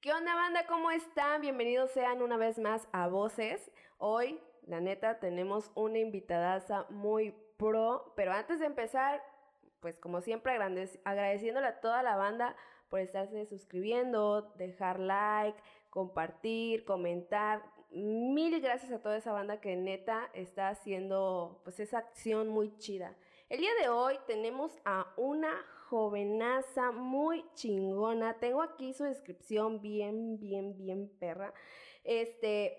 ¿Qué onda banda? ¿Cómo están? Bienvenidos sean una vez más a Voces. Hoy, la neta, tenemos una invitadaza muy pro, pero antes de empezar, pues como siempre agradeciéndole a toda la banda por estarse suscribiendo, dejar like, compartir, comentar. Mil gracias a toda esa banda que neta está haciendo pues esa acción muy chida. El día de hoy tenemos a una jovenaza muy chingona. Tengo aquí su descripción bien, bien, bien perra. Este,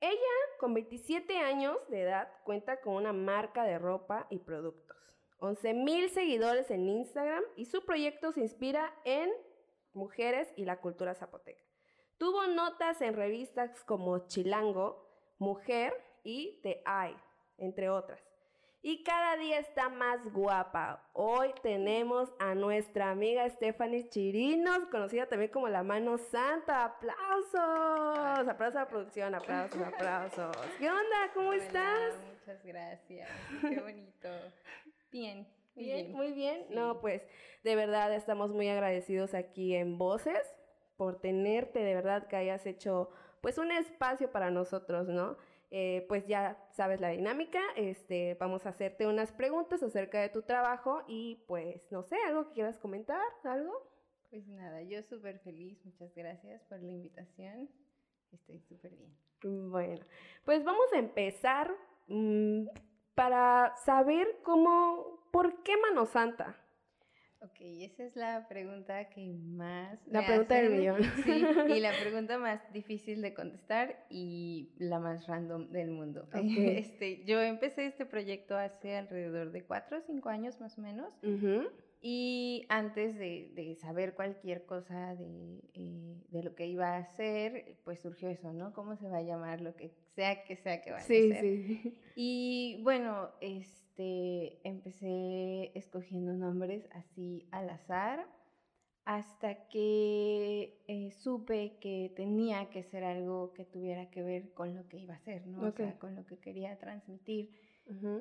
ella con 27 años de edad cuenta con una marca de ropa y productos. 11 mil seguidores en Instagram y su proyecto se inspira en mujeres y la cultura zapoteca. Tuvo notas en revistas como Chilango, Mujer y The Eye, entre otras. Y cada día está más guapa. Hoy tenemos a nuestra amiga Stephanie Chirinos, conocida también como la mano santa. ¡Aplausos! Aplausos a la producción, aplausos, aplausos. ¿Qué onda? ¿Cómo estás? Muchas gracias. Qué bonito. Bien. Bien, muy bien. No, pues de verdad estamos muy agradecidos aquí en Voces por tenerte, de verdad que hayas hecho pues un espacio para nosotros, ¿no? Eh, pues ya sabes la dinámica, este, vamos a hacerte unas preguntas acerca de tu trabajo y pues no sé, algo que quieras comentar, algo. Pues nada, yo súper feliz, muchas gracias por la invitación, estoy súper bien. Bueno, pues vamos a empezar mm, para saber cómo ¿Por qué Mano Santa? Ok, esa es la pregunta que más... La pregunta del millón. Sí, y la pregunta más difícil de contestar y la más random del mundo. Este, yo empecé este proyecto hace alrededor de cuatro o cinco años más o menos. Y antes de, saber cualquier cosa eh, de, lo que iba a hacer, pues surgió eso, ¿no? ¿Cómo se va a llamar lo que sea que sea que vaya a hacer? Sí, Y bueno, este, empecé escogiendo nombres así al azar hasta que eh, supe que tenía que ser algo que tuviera que ver con lo que iba a hacer, ¿no? O sea, con lo que quería transmitir.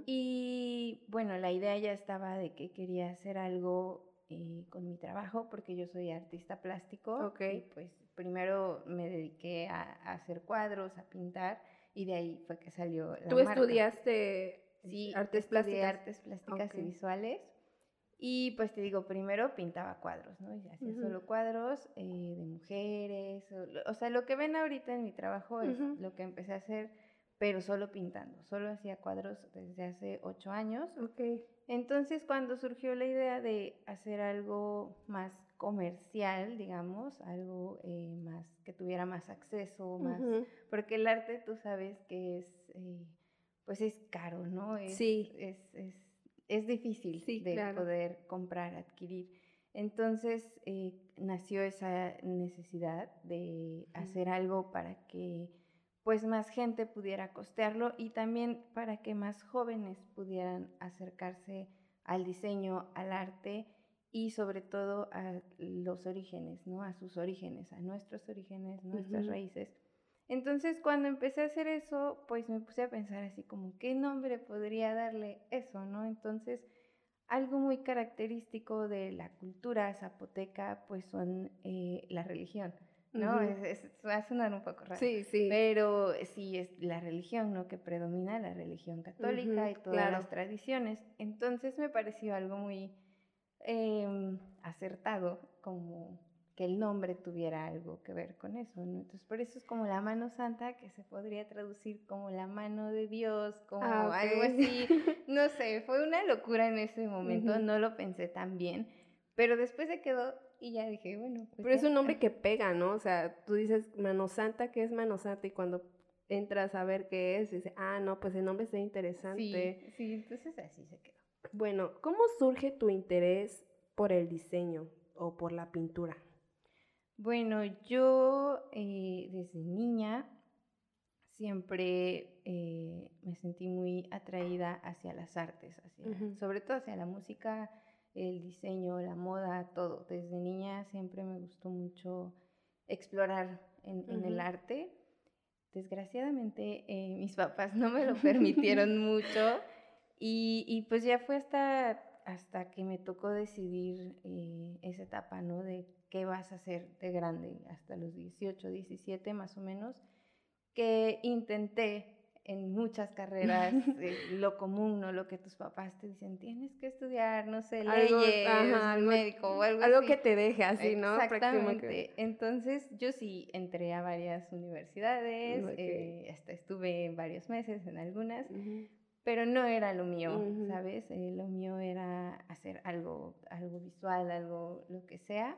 Y bueno, la idea ya estaba de que quería hacer algo eh, con mi trabajo porque yo soy artista plástico. Y pues primero me dediqué a, hacer cuadros, a pintar y de ahí fue que salió la ¿Tú estudiaste sí, artes plásticas? artes plásticas y visuales. Y pues te digo, primero pintaba cuadros, ¿no? Y hacía solo cuadros eh, de mujeres. O, sea, lo que ven ahorita en mi trabajo es lo que empecé a hacer pero solo pintando. Solo hacía cuadros desde hace ocho años. Okay. Entonces, cuando surgió la idea de hacer algo más comercial, digamos, algo eh, más que tuviera más acceso, más, porque el arte, tú sabes que es, eh, pues es caro, ¿no? sí. Es, es, difícil de poder comprar, adquirir. Entonces eh, nació esa necesidad de hacer algo para que pues más gente pudiera costearlo y también para que más jóvenes pudieran acercarse al diseño, al arte y sobre todo a los orígenes, ¿no? A sus orígenes, a nuestros orígenes, nuestras raíces. Entonces, cuando empecé a hacer eso, pues me puse a pensar así como, ¿qué nombre podría darle eso, no? Entonces, algo muy característico de la cultura zapoteca, pues son eh, la religión. ¿no? es, va a sonar un poco raro. Sí, sí. Pero sí es la religión, ¿no? Que predomina, la religión católica y todas las tradiciones. Entonces me pareció algo muy em, acertado, como que el nombre tuviera algo que ver con eso, ¿no? Entonces por eso es como la mano santa, que se podría traducir como la mano de Dios, como ah, algo así. No sé, fue una locura en ese momento, no lo pensé tan bien, pero después se quedó y ya dije, bueno. Pues Pero es un nombre que pega, ¿no? O sea, tú dices Mano Santa, ¿qué es Mano Santa? Y cuando entras a ver qué es, dices, ah, no, pues el nombre está interesante. Sí, sí, entonces así se quedó. Bueno, ¿cómo surge tu interés por el diseño o por la pintura? Bueno, yo eh, desde niña siempre eh, me sentí muy atraída hacia las artes, hacia, sobre todo hacia la música el diseño, la moda, todo. Desde niña siempre me gustó mucho explorar en, el arte. Desgraciadamente eh, mis papás no me lo permitieron mucho y, pues ya fue hasta, hasta que me tocó decidir eh, esa etapa, ¿no? De qué vas a hacer de grande, hasta los 18, 17 más o menos, que intenté en muchas carreras eh, lo común, ¿no? Lo que tus papás te dicen, tienes que estudiar, no sé, leyes, algo, médico o algo, algo que te deje así, ¿no? Exactamente. Entonces, yo sí entré a varias universidades, eh, hasta estuve varios meses en algunas, pero no era lo mío, ¿sabes? Eh, lo mío era hacer algo, algo visual, algo, lo que sea.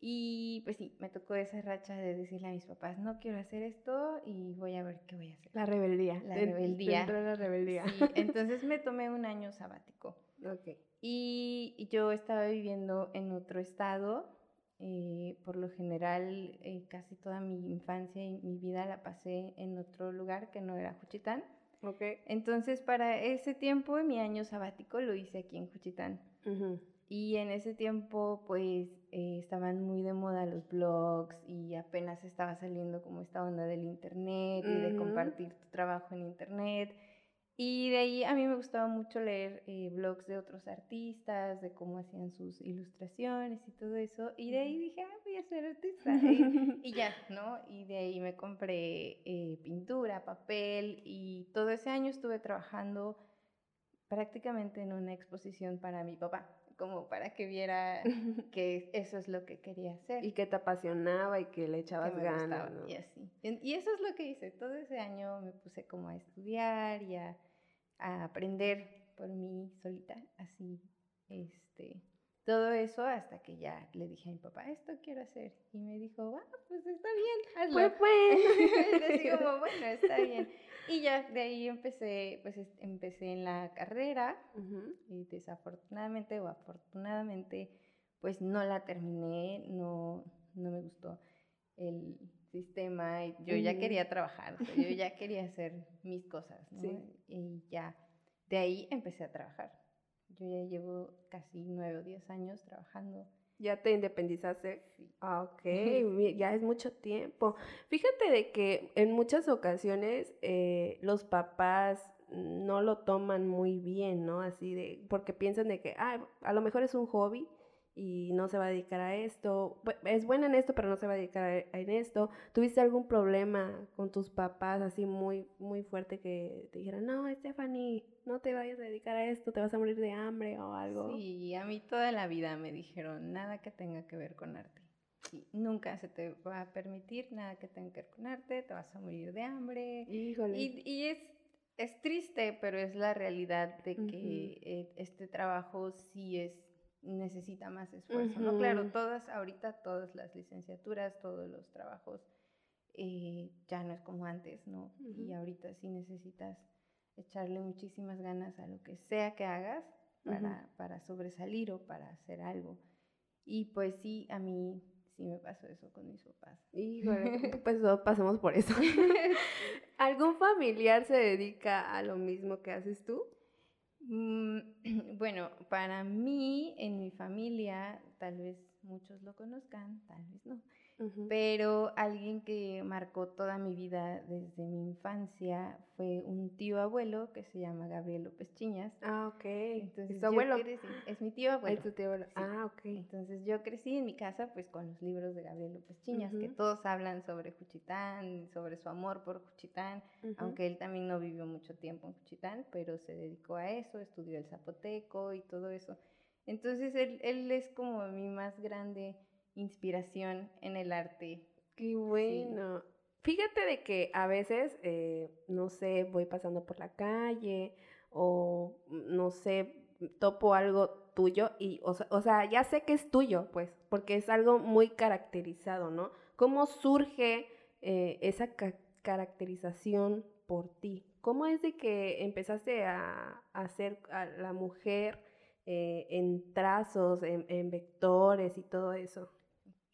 Y pues sí, me tocó esa racha de decirle a mis papás, no quiero hacer esto y voy a ver qué voy a hacer. La rebeldía. La rebeldía. Dentro de la rebeldía. Sí, entonces me tomé un año sabático. Ok. Y yo estaba viviendo en otro estado. Eh, por lo general, eh, casi toda mi infancia y mi vida la pasé en otro lugar que no era Juchitán. Ok. Entonces, para ese tiempo, mi año sabático lo hice aquí en Juchitán. Y en ese tiempo, pues, eh, estaban muy de moda los blogs y apenas estaba saliendo como esta onda del internet y de compartir tu trabajo en internet. Y de ahí a mí me gustaba mucho leer eh, blogs de otros artistas, de cómo hacían sus ilustraciones y todo eso. Y de ahí dije, ah, voy a ser artista. y, ya, ¿no? Y de ahí me compré eh, papel y todo ese año estuve trabajando prácticamente en una exposición para mi papá como para que viera que eso es lo que quería hacer. Y que te apasionaba y que le echabas ganas. Y así. Y eso es lo que hice. Todo ese año me puse como a estudiar y a, a aprender por mí solita, así, este, todo eso hasta que ya le dije a mi papá, esto quiero hacer. Y me dijo, ah, pues está bien, hazlo. Pues, pues. Así como, bueno, está bien. Y ya de ahí empecé, pues empecé en la carrera y desafortunadamente o afortunadamente, pues no la terminé, no, no me gustó el sistema. Yo ya quería trabajar, yo ya quería hacer mis cosas, ¿no? Y ya, de ahí empecé a trabajar. Yo ya llevo casi nueve o diez años trabajando. ¿Ya te independizaste? Sí. Ah, ok, ya es mucho tiempo. Fíjate de que en muchas ocasiones eh, los papás no lo toman muy bien, ¿no? Así de, porque piensan de que, ah, a lo mejor es un hobby y no se va a dedicar a esto. Es buena en esto, pero no se va a dedicar a, en esto. ¿Tuviste algún problema con tus papás así muy, muy fuerte que te dijeran, no, Stephanie, no te vayas a dedicar a esto, te vas a morir de hambre o algo? Sí, a mí toda la vida me dijeron, nada que tenga que ver con arte. nunca se te va a permitir nada que tenga que ver con arte, te vas a morir de hambre. Híjole. Y, y es, es triste, pero es la realidad de que eh, este trabajo sí es necesita más esfuerzo, ¿no? Claro, todas, ahorita todas las licenciaturas, todos los trabajos, eh, ya no es como antes, ¿no? Y ahorita sí necesitas echarle muchísimas ganas a lo que sea que hagas para, para sobresalir o para hacer algo. Y pues sí, a mí sí me pasó eso con mis papás. Híjole, pues todos pasamos por eso. ¿Algún familiar se dedica a lo mismo que haces tú? Mm, bueno, para mí, en mi familia, tal vez muchos lo conozcan, tal vez no, pero alguien que marcó toda mi vida desde mi infancia fue un tío abuelo que se llama Gabriel López Chiñas. Ah, ok. Entonces, ¿Es tu abuelo? es mi tío abuelo. Es tu tío abuelo. Ah, ok. Entonces yo crecí en mi casa pues con los libros de Gabriel López Chiñas, que todos hablan sobre Juchitán, sobre su amor por Juchitán, aunque él también no vivió mucho tiempo en Juchitán, pero se dedicó a eso, estudió el zapoteco y todo eso. Entonces él, él es como mi más grande inspiración en el arte. Qué bueno. Fíjate de que a veces, eh, no sé, voy pasando por la calle o no sé, topo algo tuyo y, o, o sea, ya sé que es tuyo, pues, porque es algo muy caracterizado, ¿no? ¿Cómo surge eh, esa caracterización por ti? ¿Cómo es de que empezaste a, hacer a la mujer eh, en trazos, en, vectores y todo eso?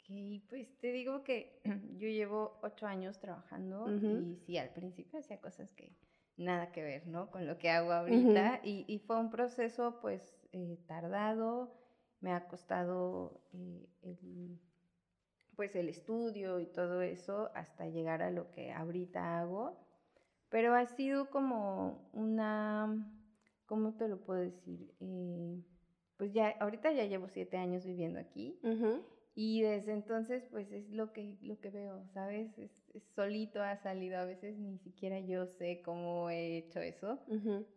Ok, pues te digo que yo llevo ocho años trabajando y sí, al principio hacía cosas que nada que ver, ¿no? Con lo que hago ahorita y, fue un proceso pues eh, tardado, me ha costado eh, el, pues el estudio y todo eso hasta llegar a lo que ahorita hago, pero ha sido como una, ¿cómo te lo puedo decir? Eh, pues ya, ahorita ya llevo siete años viviendo aquí. Y desde entonces, pues es lo que, lo que veo, ¿sabes? Es, solito ha salido, a veces ni siquiera yo sé cómo he hecho eso,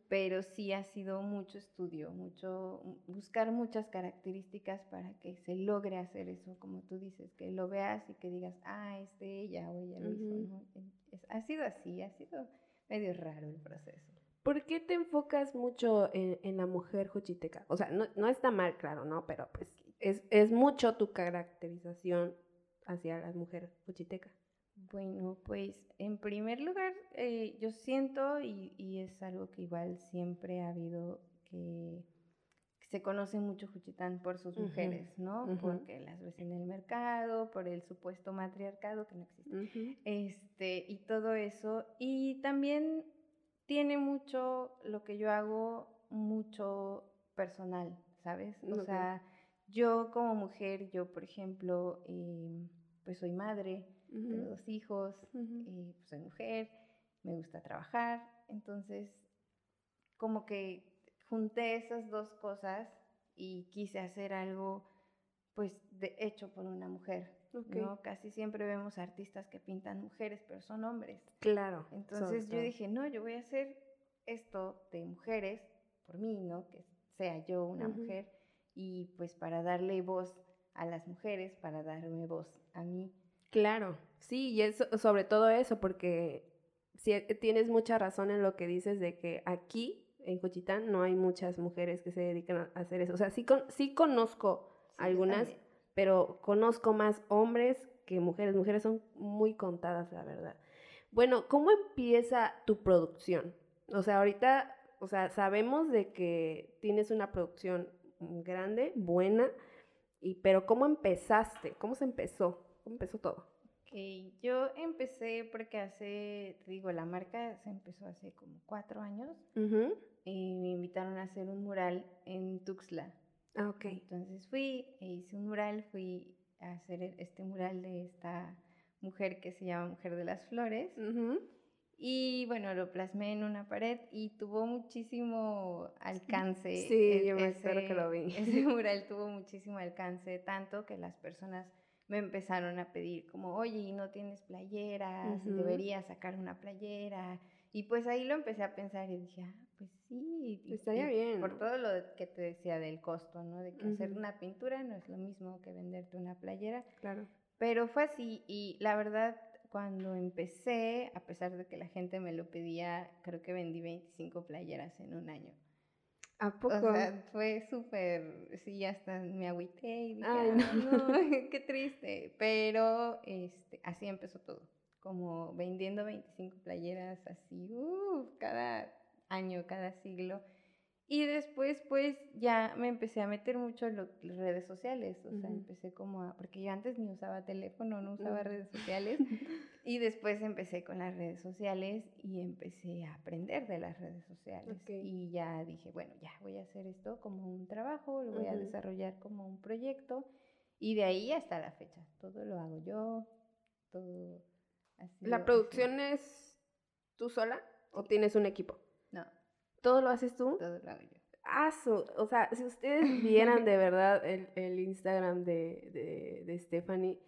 pero sí ha sido mucho estudio, mucho, buscar muchas características para que se logre hacer eso, como tú dices, que lo veas y que digas, ah, es de ella o ella lo hizo, ha sido así, ha sido medio raro el proceso. ¿Por qué te enfocas mucho en, la mujer juchiteca? O sea, no, no, está mal, claro, ¿no? Pero pues es, mucho tu caracterización hacia las mujeres juchitecas. Bueno, pues en primer lugar, eh, yo siento, y, es algo que igual siempre ha habido, que, se conoce mucho Juchitán por sus mujeres, ¿no? Porque las ves en el mercado, por el supuesto matriarcado que no existe, este, y todo eso. Y también tiene mucho lo que yo hago, mucho personal, ¿sabes? O sea yo como mujer, yo por ejemplo, em, pues soy madre, tengo dos hijos, eh, pues soy mujer, me gusta trabajar, entonces como que junté esas dos cosas y quise hacer algo pues de hecho por una mujer. ¿no? Casi siempre vemos artistas que pintan mujeres, pero son hombres. Claro. Entonces yo dije, no, yo voy a hacer esto de mujeres por mí, ¿no? Que sea yo una mujer y pues para darle voz a las mujeres, para darme voz a mí. Claro, sí, y eso, sobre todo eso, porque si eh, tienes mucha razón en lo que dices de que aquí en Cochitán no hay muchas mujeres que se dedican a hacer eso. O sea, sí, con, sí conozco algunas, pero conozco más hombres que mujeres. Mujeres son muy contadas, la verdad. Bueno, ¿cómo empieza tu producción? O sea, ahorita, o sea, sabemos de que tienes una producción grande, buena, y, pero ¿cómo empezaste? ¿Cómo se empezó? ¿Cómo empezó todo? Ok, yo empecé porque hace, te digo, la marca se empezó hace como cuatro años y me invitaron a hacer un mural en Tuxtla. Ah, ok. Entonces fui e hice un mural, fui a hacer este mural de esta mujer que se llama Mujer de las Flores. Y bueno, lo plasmé en una pared y tuvo muchísimo alcance. Sí, e yo me espero que lo vi. Ese mural tuvo muchísimo alcance, tanto que las personas me empezaron a pedir como, oye, ¿no tienes playeras? Deberías sacar una playera. Y pues ahí lo empecé a pensar y dije, ah, pues sí. Estaría bien. Por todo lo que te decía del costo, ¿no? De que hacer una pintura no es lo mismo que venderte una playera. Claro. Pero fue así y la verdad cuando empecé, a pesar de que la gente me lo pedía, creo que vendí 25 playeras en un año. ¿A poco? O sea, fue súper, sí, hasta me agüité y dije, Ay, no. qué triste. Pero este, así empezó todo, como vendiendo 25 playeras así, uh, cada año, cada siglo. Y después, pues, ya me empecé a meter mucho en las redes sociales. O sea, empecé como a... Porque yo antes ni usaba teléfono, no usaba redes sociales. y después empecé con las redes sociales y empecé a aprender de las redes sociales. Y ya dije, bueno, ya voy a hacer esto como un trabajo, lo voy a desarrollar como un proyecto. Y de ahí hasta la fecha, todo lo hago yo, todo... ¿La producción es tú sola o tienes un equipo? ¿Todo lo haces tú? Todo lo hago yo. O sea, si ustedes vieran de verdad el, Instagram de, de, Stephanie,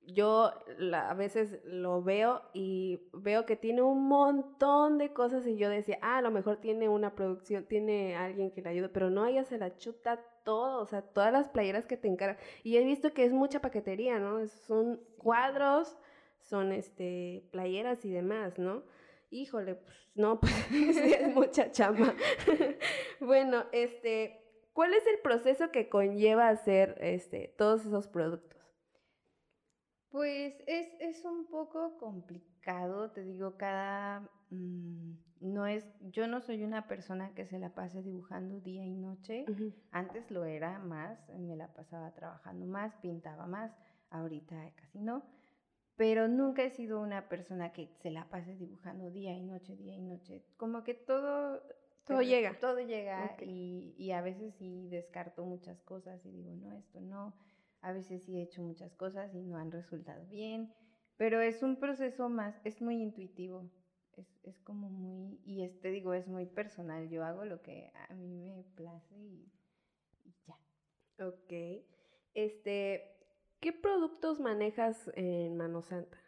yo a veces lo veo y veo que tiene un montón de cosas y yo decía, ah, a lo mejor tiene una producción, tiene alguien que le ayude, pero no, ella se la chuta todo, o sea, todas las playeras que te encargan. Y he visto que es mucha paquetería, ¿no? Son cuadros, son este playeras y demás, ¿no? Híjole, pues no, pues es mucha chamba. bueno, este, ¿cuál es el proceso que conlleva hacer este, todos esos productos? Pues es, es un poco complicado, te digo, cada... Mm, no es, yo no soy una persona que se la pase dibujando día y noche. Antes lo era más, me la pasaba trabajando más, pintaba más, ahorita casi no pero nunca he sido una persona que se la pase dibujando día y noche, día y noche. Como que todo... Todo llega. Todo llega y, y, a veces sí descarto muchas cosas y digo, no, esto no. A veces sí he hecho muchas cosas y no han resultado bien, pero es un proceso más, es muy intuitivo. Es, es como muy, y este digo, es muy personal. Yo hago lo que a mí me place y, ya. Ok. Este, ¿qué productos manejas en Mano Santa?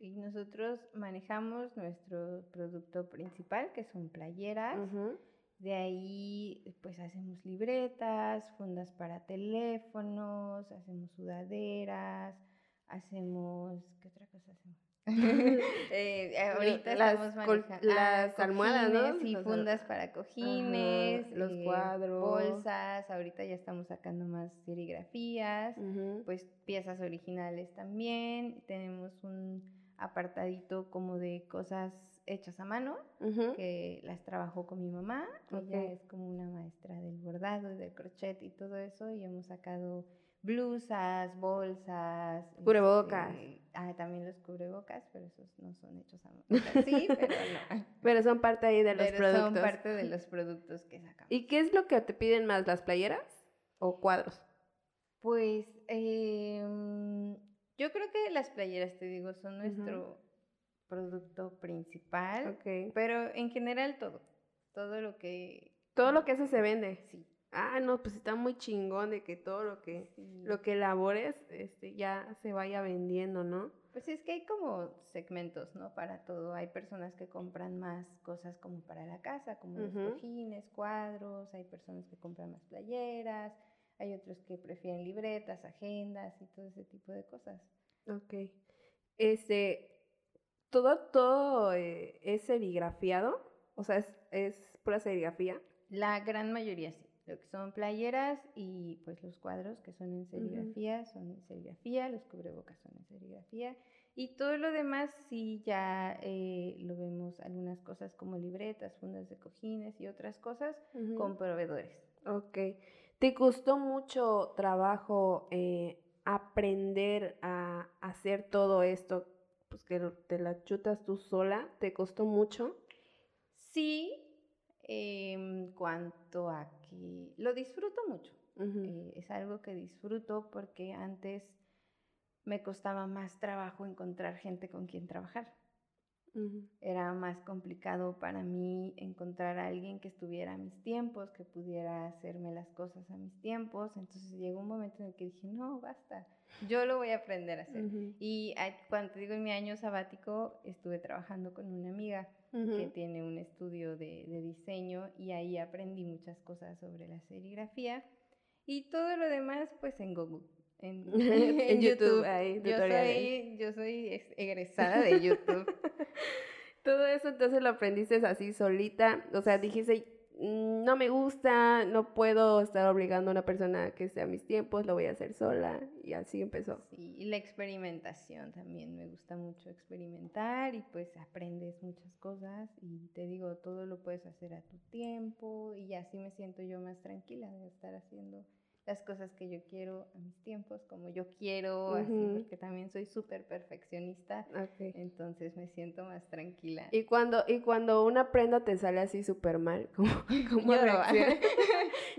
nosotros manejamos nuestro producto principal, que son playeras. De ahí, pues hacemos libretas, fundas para teléfonos, hacemos sudaderas, hacemos. ¿Qué otra cosa hacemos? Eh, ahorita las, estamos manejando las almohadas, ¿no? Sí, fundas para cojines, los eh, cuadros, bolsas. Ahorita ya estamos sacando más serigrafías, pues piezas originales también. Tenemos un apartadito como de cosas hechas a mano, que las trabajó con mi mamá. Ella es como una maestra del bordado y del crochet y todo eso, y hemos sacado blusas, bolsas. Cubrebocas. Este, ah, también los cubrebocas, pero esos no son hechos a mano. Sí, pero no. Pero son parte ahí de los pero productos. Son parte de los productos que sacamos. ¿Y qué es lo que te piden más, las playeras o cuadros? Pues eh, yo creo que las playeras, te digo, son nuestro producto principal. Ok. Pero en general todo. Todo lo que... Todo lo que hace se vende. Sí ah, no, pues está muy chingón de que todo lo que, lo que elabores este, ya se vaya vendiendo, ¿no? Pues es que hay como segmentos, ¿no? Para todo. Hay personas que compran más cosas como para la casa, como los cojines, cuadros, hay personas que compran más playeras, hay otros que prefieren libretas, agendas y todo ese tipo de cosas. Ok. Este, todo, todo eh, es serigrafiado, o sea, es, es pura serigrafía. La gran mayoría sí lo que son playeras y pues los cuadros que son en serigrafía, son en serigrafía, los cubrebocas son en serigrafía y todo lo demás sí ya eh, lo vemos algunas cosas como libretas, fundas de cojines y otras cosas con proveedores. Ok. ¿Te costó mucho trabajo eh, aprender a hacer todo esto? Pues que te la chutas tú sola, ¿te costó mucho? Sí, en cuanto a que lo disfruto mucho. Eh, es algo que disfruto porque antes me costaba más trabajo encontrar gente con quien trabajar. Era más complicado para mí encontrar a alguien que estuviera a mis tiempos, que pudiera hacerme las cosas a mis tiempos. Entonces llegó un momento en el que dije, no, basta, yo lo voy a aprender a hacer. Y cuando te digo en mi año sabático, estuve trabajando con una amiga que tiene un estudio de, diseño y ahí aprendí muchas cosas sobre la serigrafía y todo lo demás pues en Google. En, YouTube, yo, soy, yo soy egresada de YouTube. todo eso entonces lo aprendiste así solita, o sea, dijiste, Mm, no me gusta, no puedo estar obligando a una persona que sea a mis tiempos, lo voy a hacer sola y así empezó. Sí, y la experimentación también, me gusta mucho experimentar y pues aprendes muchas cosas y te digo, todo lo puedes hacer a tu tiempo y así me siento yo más tranquila de estar haciendo las cosas que yo quiero a mis tiempos, como yo quiero, así, porque también soy súper perfeccionista, entonces me siento más tranquila. ¿Y cuando, y cuando una prenda te sale así súper mal, ¿cómo, cómo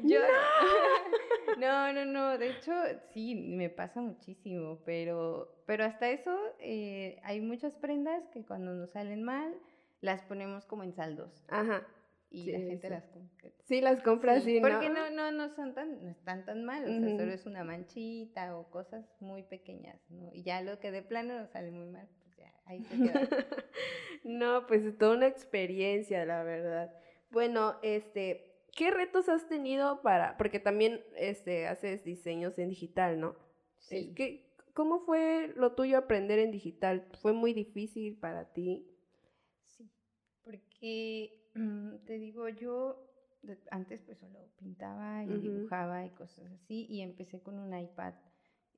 yo, no, no, no, de hecho sí, me pasa muchísimo, pero, pero hasta eso eh, hay muchas prendas que cuando nos salen mal, las ponemos como en saldos. Ajá y la gente las compra. Sí, las compra ¿no? Porque no, no, no son tan, no están tan mal, o sea, solo es una manchita o cosas muy pequeñas, ¿no? Y ya lo que de plano nos sale muy mal, pues ya, ahí se queda. no, pues es toda una experiencia, la verdad. Bueno, este, ¿qué retos has tenido para, porque también, este, haces diseños en digital, ¿no? Sí. ¿Qué, ¿Cómo fue lo tuyo aprender en digital? ¿Fue muy difícil para ti? Sí, porque te digo, yo antes pues solo pintaba y dibujaba y cosas así y empecé con un iPad,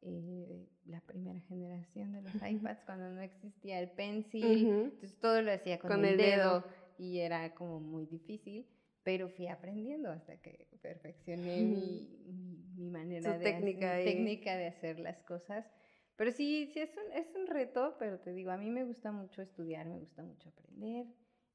eh, la primera generación de los iPads cuando no existía el pencil, entonces todo lo hacía con, el, dedo, y era como muy difícil, pero fui aprendiendo hasta que perfeccioné mi, mi, manera de técnica, técnica de hacer las cosas. Pero sí, sí es un, es un reto, pero te digo, a mí me gusta mucho estudiar, me gusta mucho aprender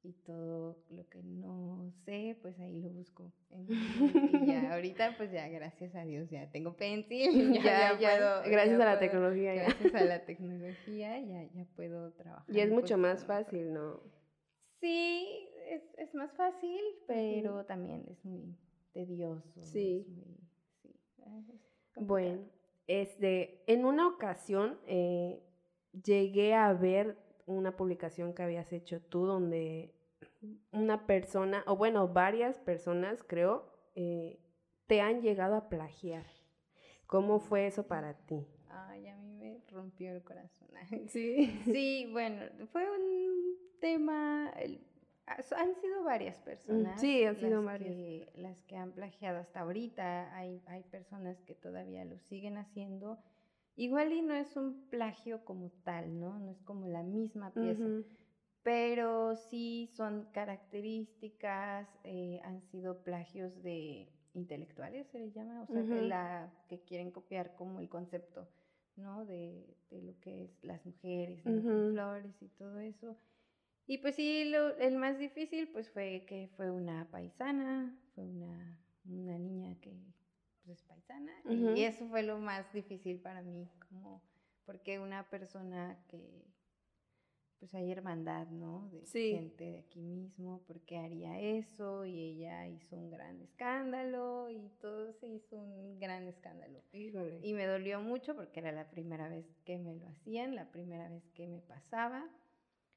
y todo lo que no sé, pues ahí lo busco. y ya ahorita, pues ya, gracias a Dios, ya tengo pencil. Ya, ya, puedo, gracias a la tecnología. Gracias a la tecnología, ya, ya puedo trabajar. Y es mucho más fácil, ¿no? Sí, es, es más fácil, pero también es muy tedioso. Sí. bueno, este, en una ocasión eh, llegué a ver una publicación que habías hecho tú donde una persona, o bueno, varias personas, creo, eh, te han llegado a plagiar. ¿Cómo fue eso para ti? Ay, a mí me rompió el corazón. Sí. Sí, bueno, fue un tema, han sido varias personas. Sí, han sido varias. Que, las que han plagiado hasta ahorita. Hay, hay personas que todavía lo siguen haciendo. Igual y no es un plagio como tal, ¿no? No es como la misma pieza. Pero sí son características, eh, han sido plagios de intelectuales, se les llama, o sea, que, la, que quieren copiar como el concepto, ¿no? De, de lo que es las mujeres, flores y todo eso. Y pues sí, lo, el más difícil pues fue que fue una paisana, fue una, una niña que pues, es paisana, y eso fue lo más difícil para mí, como porque una persona que pues hay hermandad, ¿no? De gente de aquí mismo, porque haría eso y ella hizo un gran escándalo y todo se hizo un gran escándalo. Y me dolió mucho porque era la primera vez que me lo hacían, la primera vez que me pasaba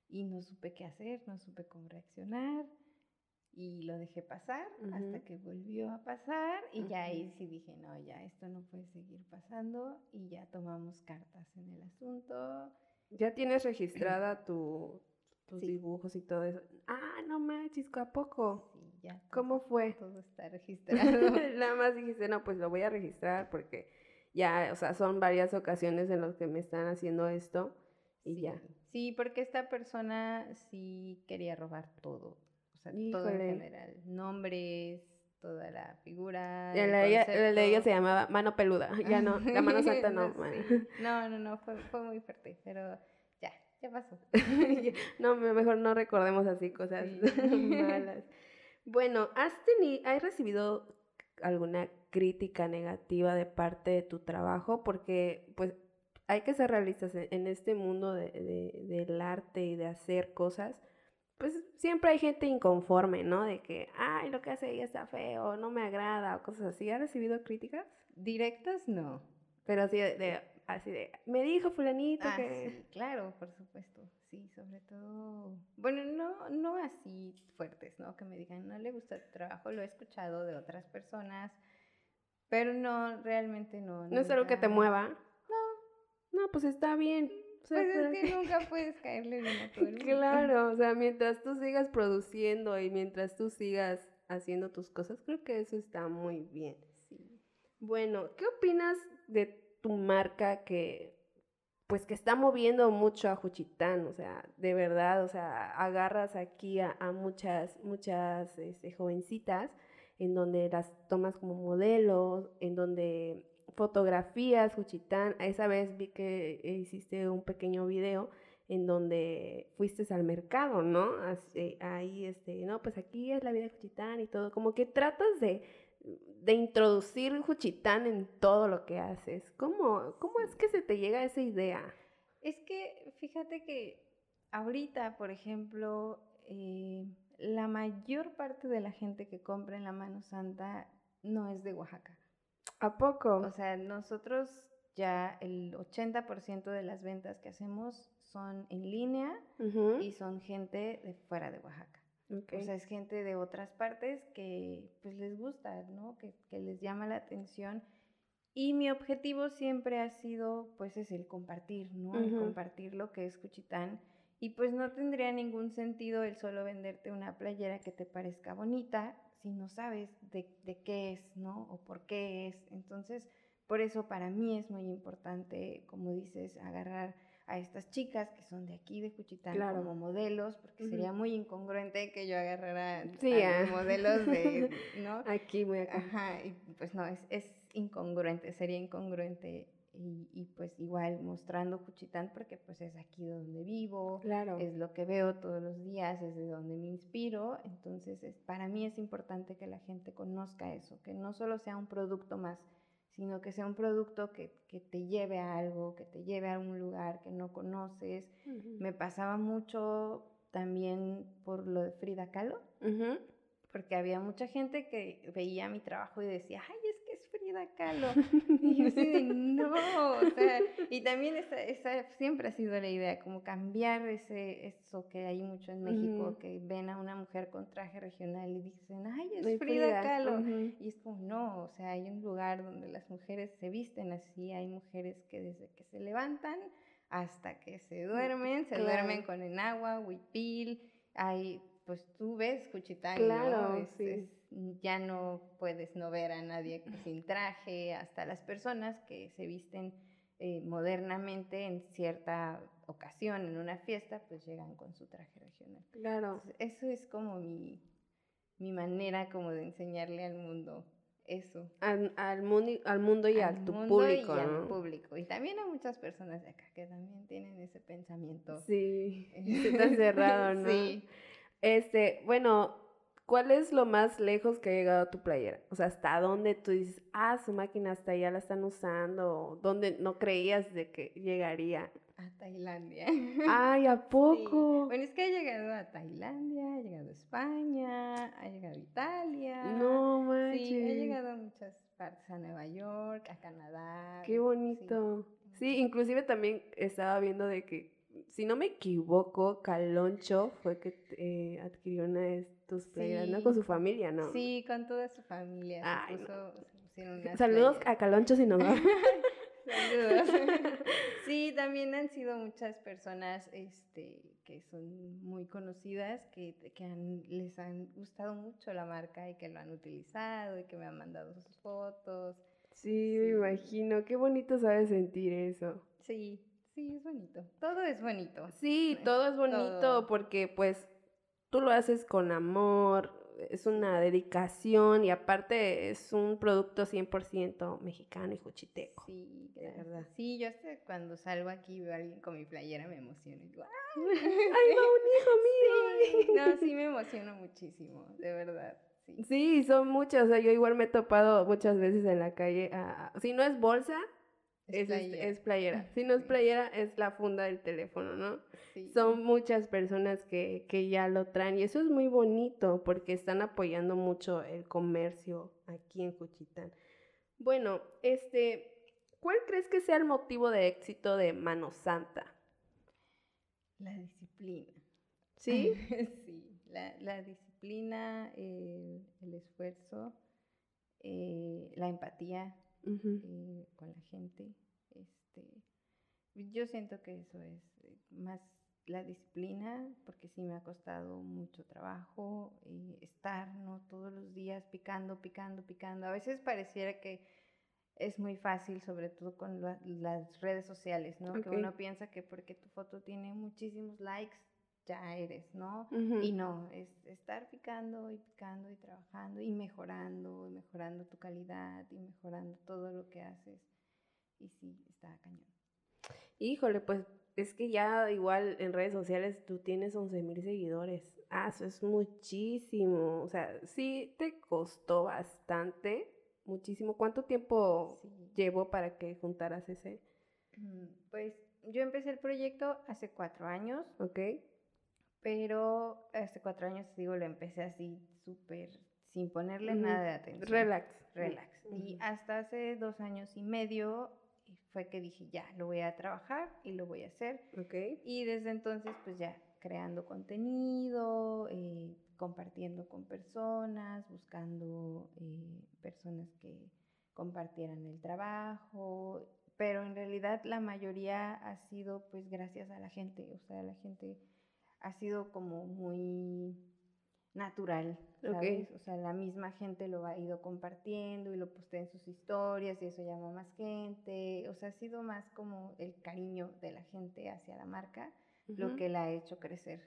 y no supe qué hacer, no supe cómo reaccionar y lo dejé pasar hasta que volvió a pasar y ya ahí sí dije, no, ya esto no puede seguir pasando y ya tomamos cartas en el asunto ya tienes registrada tu, tus dibujos y todo eso. Ah, no manches, ¿a poco? Sí, ya. ¿Cómo fue? Todo está registrado. Nada más dijiste, no, pues lo voy a registrar porque ya, o sea, son varias ocasiones en las que me están haciendo esto y ya. Sí, porque esta persona sí quería robar todo. O sea, todo en general. Nombres, toda la figura. El, de ella se llamaba Mano Peluda, ya no, la mano santa no. no, no, no, fue, fue muy fuerte, pero ya, ya pasó. no, mejor no recordemos así cosas malas. Bueno, ¿has, tenido, ¿has recibido alguna crítica negativa de parte de tu trabajo? Porque, pues, hay que ser realistas en, este mundo de, de, del arte y de hacer cosas pues siempre hay gente inconforme, ¿no? De que, ay, lo que hace ella está feo, no me agrada, o cosas así. ¿Ha recibido críticas? Directas, no. Pero así de, así de, me dijo fulanito ah, que... Sí, claro, por supuesto. Sí, sobre todo, bueno, no, no así fuertes, ¿no? Que me digan, no le gusta tu trabajo, lo he escuchado de otras personas, pero no, realmente no. ¿No es algo que te mueva? No. No, pues está bien pues es que nunca puedes caerle bien a todo el mundo. Claro, o sea, mientras tú sigas produciendo y mientras tú sigas haciendo tus cosas, creo que eso está muy bien. Sí. Bueno, ¿qué opinas de tu marca que pues que está moviendo mucho a Juchitán, o sea, de verdad, o sea, agarras aquí a, muchas, muchas este, jovencitas en donde las tomas como modelos, en donde fotografías, Juchitán. Esa vez vi que hiciste un pequeño video en donde fuiste al mercado, ¿no? ahí, este, no, pues aquí es la vida de Juchitán y todo. Como que tratas de, de introducir Juchitán en todo lo que haces. ¿Cómo, ¿Cómo es que se te llega esa idea? Es que fíjate que ahorita, por ejemplo, eh, la mayor parte de la gente que compra en la mano santa no es de Oaxaca. ¿A poco? O sea, nosotros ya el 80% de las ventas que hacemos son en línea y son gente de fuera de Oaxaca. O sea, es gente de otras partes que pues les gusta, ¿no? Que, que, les llama la atención. Y mi objetivo siempre ha sido, pues, es el compartir, ¿no? El compartir lo que es Cuchitán. Y pues no tendría ningún sentido el solo venderte una playera que te parezca bonita si no sabes de, qué es, ¿no? O por qué es. Entonces, por eso para mí es muy importante, como dices, agarrar a estas chicas que son de aquí, de Cuchitán, como modelos, porque sería muy incongruente que yo agarrara a, modelos de, ¿no? Aquí, muy acá. Ajá, y pues no, es, es incongruente, sería incongruente y, pues igual mostrando Juchitán porque pues es aquí donde vivo, claro. es lo que veo todos los días, es de donde me inspiro, entonces es, para mí es importante que la gente conozca eso, que no solo sea un producto más, sino que sea un producto que, que te lleve a algo, que te lleve a un lugar que no conoces. Me pasaba mucho también por lo de Frida Kahlo. porque había mucha gente que veía mi trabajo y decía, ay, Frida Kahlo. Y yo así de, no, o sea, y también esa, esa, siempre ha sido la idea, como cambiar ese, eso que hay mucho en México, que ven a una mujer con traje regional y dicen, ay, es Frida, Kahlo. Y es como, no, o sea, hay un lugar donde las mujeres se visten así, hay mujeres que desde que se levantan hasta que se duermen, se duermen con el agua, huipil, hay pues tú ves Cuchitán, claro, sí. Ya no puedes no ver a nadie sin traje, hasta las personas que se visten eh, modernamente en cierta ocasión, en una fiesta, pues llegan con su traje regional. Claro. eso es como mi, mi manera como de enseñarle al mundo eso. Al, al, mundo, al mundo y al tu público. Y al público. Y también a muchas personas de acá que también tienen ese pensamiento. Sí, está cerrado, ¿no? Sí. Este, bueno, ¿cuál es lo más lejos que ha llegado tu playera? O sea, ¿hasta dónde tú dices, ah, su máquina hasta allá la están usando? ¿Dónde no creías de que llegaría? A Tailandia. Ay, ¿a poco? Bueno, es que ha llegado a Tailandia, ha llegado a España, ha llegado a Italia. No manches. Sí, ha llegado a muchas partes, a Nueva York, a Canadá. Qué bonito. sí inclusive también estaba viendo de que si no me equivoco, Caloncho fue que eh, adquirió una de tus playeras, ¿no? Con su familia, ¿no? Sí, con toda su familia. Saludos a Caloncho si no Saludos. sí, también han sido muchas personas este, que son muy conocidas, que, que han, les han gustado mucho la marca y que lo han utilizado y que me han mandado sus fotos. Sí, sí. me imagino. Qué bonito sabe sentir eso. Sí, Sí, es bonito. Todo es bonito. Sí, todo es bonito porque pues tú lo haces con amor, es una dedicación y aparte es un producto 100% mexicano y juchiteco. Sí, de verdad. Sí, yo hasta cuando salgo aquí veo a alguien con mi playera me emociono y digo, ¡ay, va un hijo mío! no, sí me emociono muchísimo, de verdad. Sí. sí, son muchas, o sea, yo igual me he topado muchas veces en la calle, si no es bolsa, es, playera. Si no es playera, es la funda del teléfono, ¿no? Son muchas personas que, que, ya lo traen y eso es muy bonito porque están apoyando mucho el comercio aquí en Cuchitán. Bueno, este, ¿cuál crees que sea el motivo de éxito de Mano Santa? La disciplina. ¿Sí? sí, la, la disciplina, el, el esfuerzo, eh, la empatía eh, con la gente. Este, yo siento que eso es eh, más la disciplina, porque sí me ha costado mucho trabajo eh, estar ¿no? todos los días picando, picando, picando. A veces pareciera que es muy fácil, sobre todo con las redes sociales, ¿no? Que uno piensa que porque tu foto tiene muchísimos likes, ya eres, ¿no? Y no, es estar picando y picando y trabajando y mejorando y mejorando tu calidad y mejorando todo lo que haces. Y sí, está cañón. Híjole, pues es que ya igual en redes sociales tú tienes 11 mil seguidores. Ah, eso es muchísimo. O sea, sí te costó bastante, muchísimo. ¿Cuánto tiempo llevó para que juntaras ese? Mm, pues yo empecé el proyecto hace cuatro años. Ok pero hace cuatro años, digo, lo empecé así súper, sin ponerle nada de atención. Relax. Relax. Y hasta hace dos años y medio fue que dije, ya, lo voy a trabajar y lo voy a hacer. Okay. Y desde entonces, pues ya, creando contenido, eh, compartiendo con personas, buscando eh, personas que compartieran el trabajo, pero en realidad la mayoría ha sido pues gracias a la gente, o sea, la gente ha sido como muy natural, ¿sabes? O sea, la misma gente lo ha ido compartiendo y lo postea en sus historias y eso llama más gente. O sea, ha sido más como el cariño de la gente hacia la marca lo que la ha hecho crecer.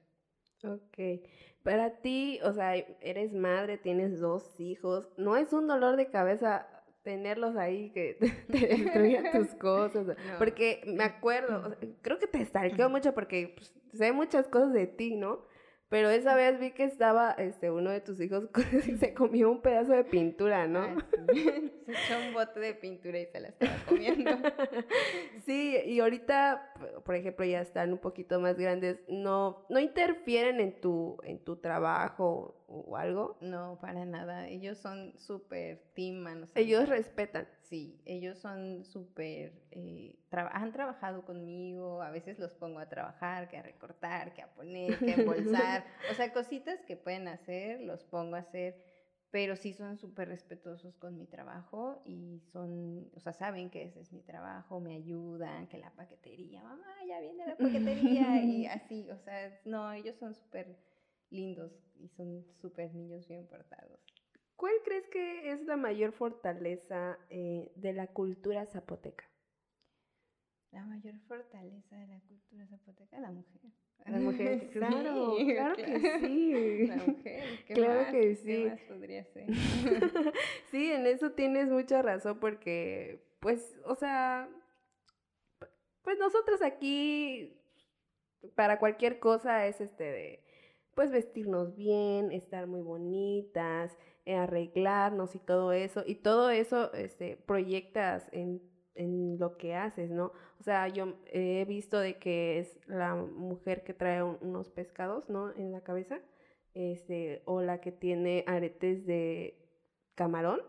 Ok. Para ti, o sea, eres madre, tienes dos hijos, ¿no es un dolor de cabeza tenerlos ahí que te destruyan tus cosas? Porque me acuerdo, creo que te stalkeo mucho porque pues, sé muchas cosas de ti, ¿no? Pero esa vez vi que estaba este, uno de tus hijos y se comió un pedazo de pintura, ¿no? Ah, se echó un bote de pintura y se la estaba comiendo. sí, y ahorita, por ejemplo, ya están un poquito más grandes, no, no interfieren en tu, en tu trabajo o algo? No, para nada. Ellos son súper team Ellos respetan. Sí, ellos son súper... Eh, han trabajado conmigo, a veces los pongo a trabajar, que a recortar, que a poner, que a embolsar. o sea, cositas que pueden hacer, los pongo a hacer pero sí son súper respetuosos con mi trabajo y son, o sea, saben que ese es mi trabajo, me ayudan, que la paquetería, mamá, ya viene la paquetería y así, o sea, no, ellos son súper lindos y son súper niños bien portados. ¿Cuál crees que es la mayor fortaleza eh, de la cultura zapoteca? La mayor fortaleza de la cultura zapoteca, la mujer. La mujer, claro, claro, que sí. La mujer, claro que sí. ¿Qué más podría ser? sí, en eso tienes mucha razón porque, pues, o sea, pues nosotros aquí, para cualquier cosa es este de, pues vestirnos bien, estar muy bonitas, arreglarnos y todo eso, y todo eso, este, proyectas en en lo que haces, ¿no? O sea, yo he visto de que es la mujer que trae unos pescados, ¿no? En la cabeza, este, o la que tiene aretes de camarón,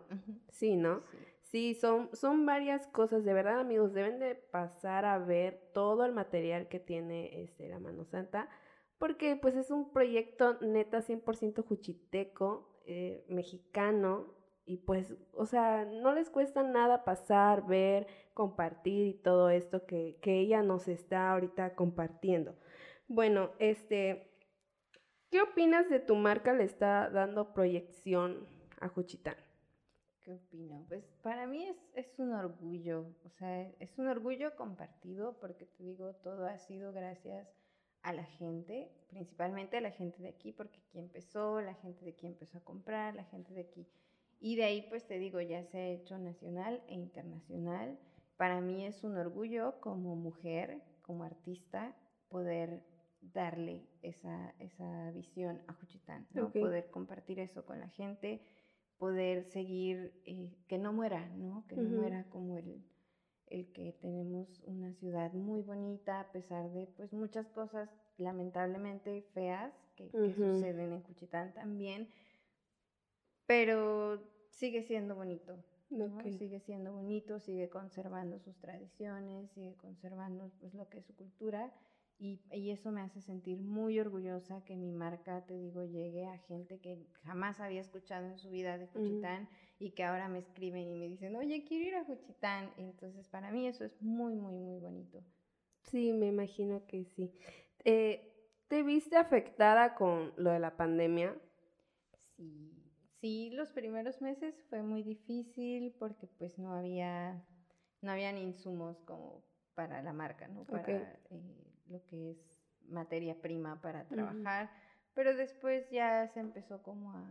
sí, ¿no? Sí. son, son varias cosas, de verdad amigos, deben de pasar a ver todo el material que tiene este, la Mano Santa, porque pues es un proyecto neta 100% juchiteco, eh, mexicano, y pues, o sea, no les cuesta nada pasar, ver, compartir y todo esto que, ella nos está ahorita compartiendo. Bueno, este, ¿qué opinas de tu marca le está dando proyección a Juchitán? ¿Qué opino? Pues para mí es, es, un orgullo, o sea, es un orgullo compartido porque te digo, todo ha sido gracias a la gente, principalmente a la gente de aquí, porque aquí empezó, la gente de aquí empezó a comprar, la gente de aquí y de ahí, pues te digo, ya se ha hecho nacional e internacional. Para mí es un orgullo como mujer, como artista, poder darle esa, esa visión a Juchitán, ¿no? poder compartir eso con la gente, poder seguir, eh, que no muera, ¿no? que no muera como el, el que tenemos una ciudad muy bonita, a pesar de pues muchas cosas lamentablemente feas que, que suceden en Juchitán también, pero sigue siendo bonito. Sigue siendo bonito, sigue conservando sus tradiciones, sigue conservando pues, lo que es su cultura y, y, eso me hace sentir muy orgullosa que mi marca, te digo, llegue a gente que jamás había escuchado en su vida de Juchitán y que ahora me escriben y me dicen, oye, quiero ir a Juchitán. Entonces, para mí eso es muy, muy, muy bonito. Sí, me imagino que sí. Eh, ¿Te viste afectada con lo de la pandemia? Sí, sí, los primeros meses fue muy difícil porque pues no había, no habían insumos como para la marca, ¿no? Para eh, lo que es materia prima para trabajar. Pero después ya se empezó como a,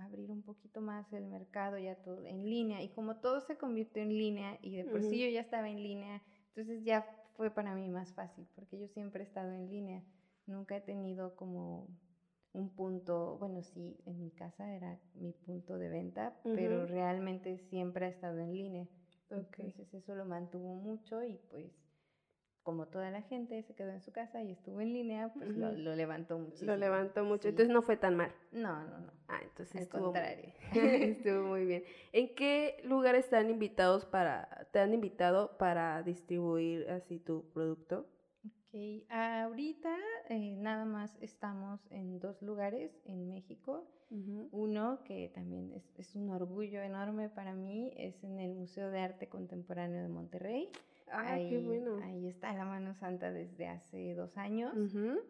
abrir un poquito más el mercado, ya todo en línea. Y como todo se convirtió en línea y de por sí yo ya estaba en línea, entonces ya fue para mí más fácil porque yo siempre he estado en línea. Nunca he tenido como un punto, bueno, sí, en mi casa era mi punto de venta, pero realmente siempre ha estado en línea. Entonces eso lo mantuvo mucho y pues como toda la gente se quedó en su casa y estuvo en línea, pues lo, levantó muchísimo. Lo levantó mucho, entonces no fue tan mal. No, no, no. Ah, entonces Al estuvo, contrario. estuvo muy bien. ¿En qué lugares están invitados para, te han invitado para distribuir así tu producto? Ok, ahorita eh, nada más estamos en dos lugares en México. Uno que también es, es, un orgullo enorme para mí es en el Museo de Arte Contemporáneo de Monterrey. Ah, ahí, qué bueno. Ahí está la mano santa desde hace dos años.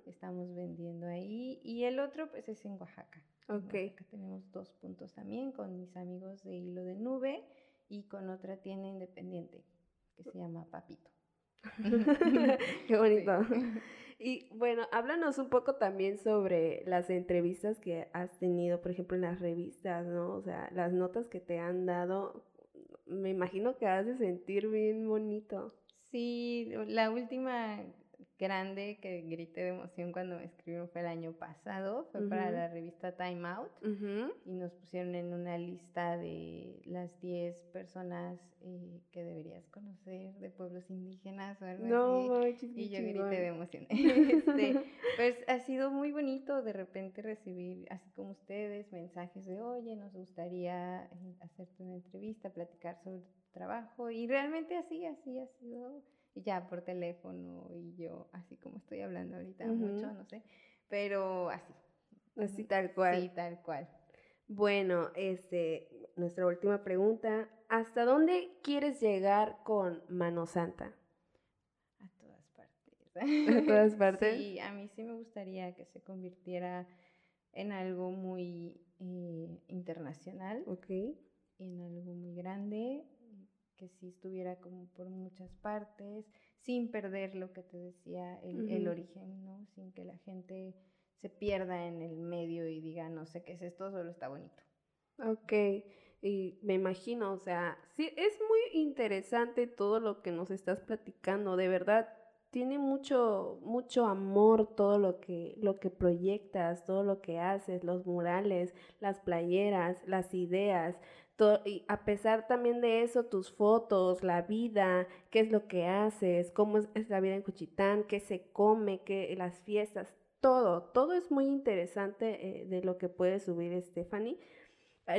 Estamos vendiendo ahí. Y el otro pues es en Oaxaca. Ok. Acá tenemos dos puntos también con mis amigos de Hilo de Nube y con otra tienda independiente que se llama Papito. Qué bonito. Y bueno, háblanos un poco también sobre las entrevistas que has tenido, por ejemplo, en las revistas, ¿no? O sea, las notas que te han dado, me imagino que has de sentir bien bonito. Sí, la última grande que grité de emoción cuando me escribieron fue el año pasado, fue para la revista Time Out. Y nos pusieron en una lista de las 10 personas eh, que deberías conocer de pueblos indígenas o algo no, así. y yo grité de emoción. este, pues ha sido muy bonito de repente recibir, así como ustedes, mensajes de, oye, nos gustaría eh, hacerte una entrevista, platicar sobre tu trabajo y realmente así, así ha sido ya por teléfono y yo, así como estoy hablando ahorita mucho, no sé, pero así. Así tal cual. Sí, tal cual. Bueno, este, nuestra última pregunta, ¿hasta dónde quieres llegar con Mano Santa? A todas partes. A todas partes. Sí, a mí sí me gustaría que se convirtiera en algo muy eh, internacional. Ok. En algo muy grande que sí estuviera como por muchas partes, sin perder lo que te decía, el, origen, ¿no? Sin que la gente se pierda en el medio y diga, no sé qué es esto, solo está bonito. Ok, y me imagino, o sea, sí, es muy interesante todo lo que nos estás platicando, de verdad, tiene mucho, mucho amor todo lo que, lo que proyectas, todo lo que haces, los murales, las playeras, las ideas, y a pesar también de eso, tus fotos, la vida, qué es lo que haces, cómo es, la vida en Cuchitán, qué se come, qué, las fiestas, todo, todo es muy interesante eh, de lo que puede subir Stephanie.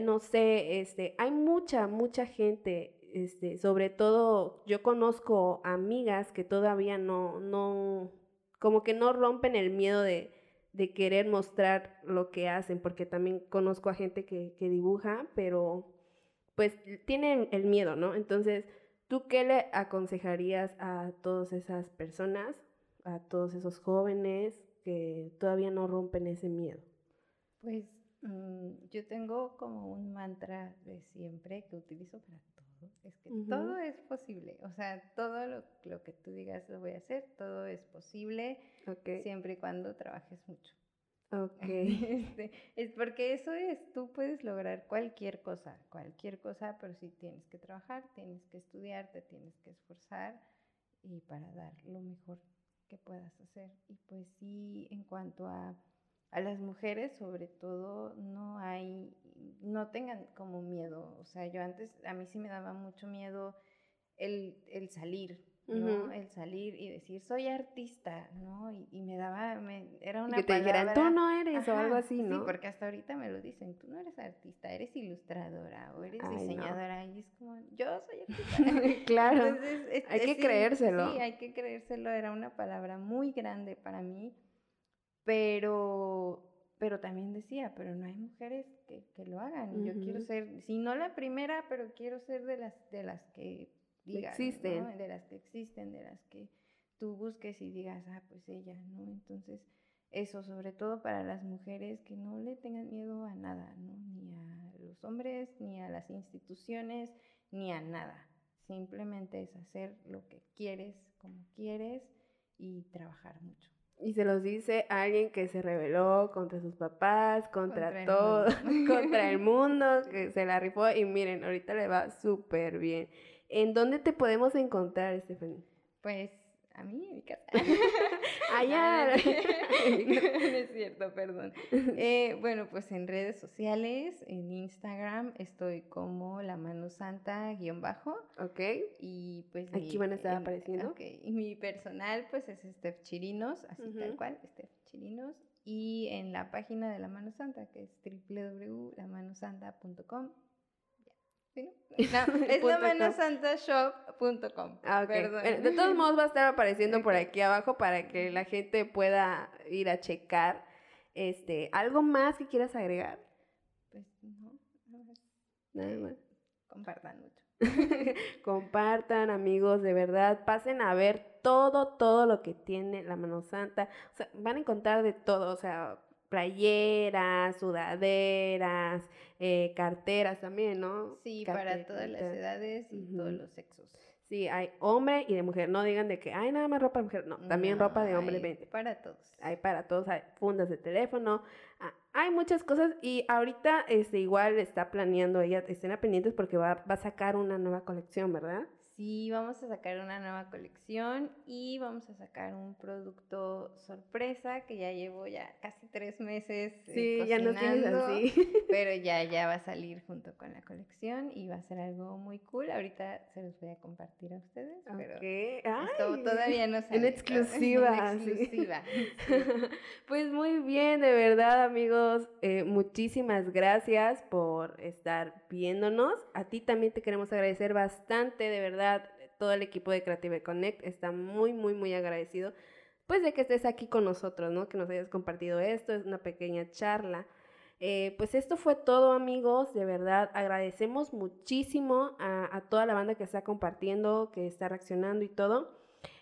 no sé, este, hay mucha, mucha gente, este, sobre todo yo conozco amigas que todavía no, no, como que no rompen el miedo de, de querer mostrar lo que hacen, porque también conozco a gente que, que dibuja, pero pues tienen el miedo, ¿no? Entonces, ¿tú qué le aconsejarías a todas esas personas, a todos esos jóvenes que todavía no rompen ese miedo? Pues mm, yo tengo como un mantra de siempre que utilizo para todo, es que todo es posible, o sea, todo lo, que tú digas lo voy a hacer, todo es posible, siempre y cuando trabajes mucho. Ok. Este, es porque eso es, tú puedes lograr cualquier cosa, cualquier cosa, pero sí tienes que trabajar, tienes que estudiar, te tienes que esforzar y para dar lo mejor que puedas hacer. Y pues sí, en cuanto a, a las mujeres, sobre todo, no hay, no tengan como miedo. O sea, yo antes, a mí sí me daba mucho miedo el, el salir, ¿no? El salir y decir, soy artista, ¿no? Y, me daba, me, era una que te dijeran, tú no eres o algo así, ¿no? Sí, porque hasta ahorita me lo dicen, tú no eres artista, eres ilustradora o eres diseñadora. Y es como, yo soy artista. claro, hay que creérselo. Sí, hay que creérselo, era una palabra muy grande para mí, pero pero también decía, pero no hay mujeres que, que lo hagan. Yo quiero ser, si no la primera, pero quiero ser de las, de las que existen. De las que existen, de las que tú busques y digas, ah, pues ella, ¿no? Entonces, eso, sobre todo para las mujeres, que no le tengan miedo a nada, ¿no? Ni a los hombres, ni a las instituciones, ni a nada. Simplemente es hacer lo que quieres, como quieres y trabajar mucho. Y se los dice alguien que se rebeló contra sus papás, contra, todo, contra el mundo, que se la rifó y miren, ahorita le va súper bien. ¿En dónde te podemos encontrar, Stephanie? Pues a mí, en mi casa. Allá. no, es cierto, perdón. Eh, bueno, pues en redes sociales, en Instagram, estoy como la mano santa guion bajo. Ok. Y pues. Aquí van a estar apareciendo. Ok. Y mi personal, pues es Steph Chirinos, así tal cual, Steph Chirinos. Y en la página de la mano santa, que es www.lamanosanta.com ¿Sí? No, es lamanoSantaShop.com. Ah, de todos modos va a estar apareciendo por aquí abajo para que la gente pueda ir a checar. Este, ¿algo más que quieras agregar? Pues no, nada más. Compartan mucho. Compartan, amigos, de verdad, pasen a ver todo, todo lo que tiene la mano santa. O sea, van a encontrar de todo, o sea, playeras, sudaderas, eh, carteras también, ¿no? Sí, para todas las edades y todos los sexos. Sí, hay hombre y de mujer. No digan de que hay nada más ropa de mujer. No, también ropa de hombre. Hay para todos. Hay para todos. Hay fundas de teléfono. Ah, hay muchas cosas y ahorita este, igual está planeando ella, estén pendientes porque va, va a sacar una nueva colección, ¿verdad? Sí, vamos a sacar una nueva colección y vamos a sacar un producto sorpresa que ya llevo ya casi tres meses. Eh, sí, ya no tienes así. Pero ya, ya va a salir junto con la colección y va a ser algo muy cool. Ahorita se los voy a compartir a ustedes, pero esto todavía no sale. En exclusiva. en exclusiva. pues muy bien, de verdad, amigos. Eh, muchísimas gracias por estar viéndonos. A ti también te queremos agradecer bastante, de verdad. Todo el equipo de Creative Connect está muy, muy, muy agradecido. Pues de que estés aquí con nosotros, ¿no? Que nos hayas compartido esto, es una pequeña charla. Eh, pues esto fue todo amigos, de verdad agradecemos muchísimo a, toda la banda que está compartiendo, que está reaccionando y todo.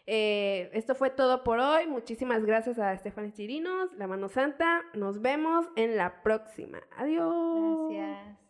Eh, esto fue todo por hoy. Muchísimas gracias a Estefan Chirinos, la mano santa. Nos vemos en la próxima. Adiós. Gracias.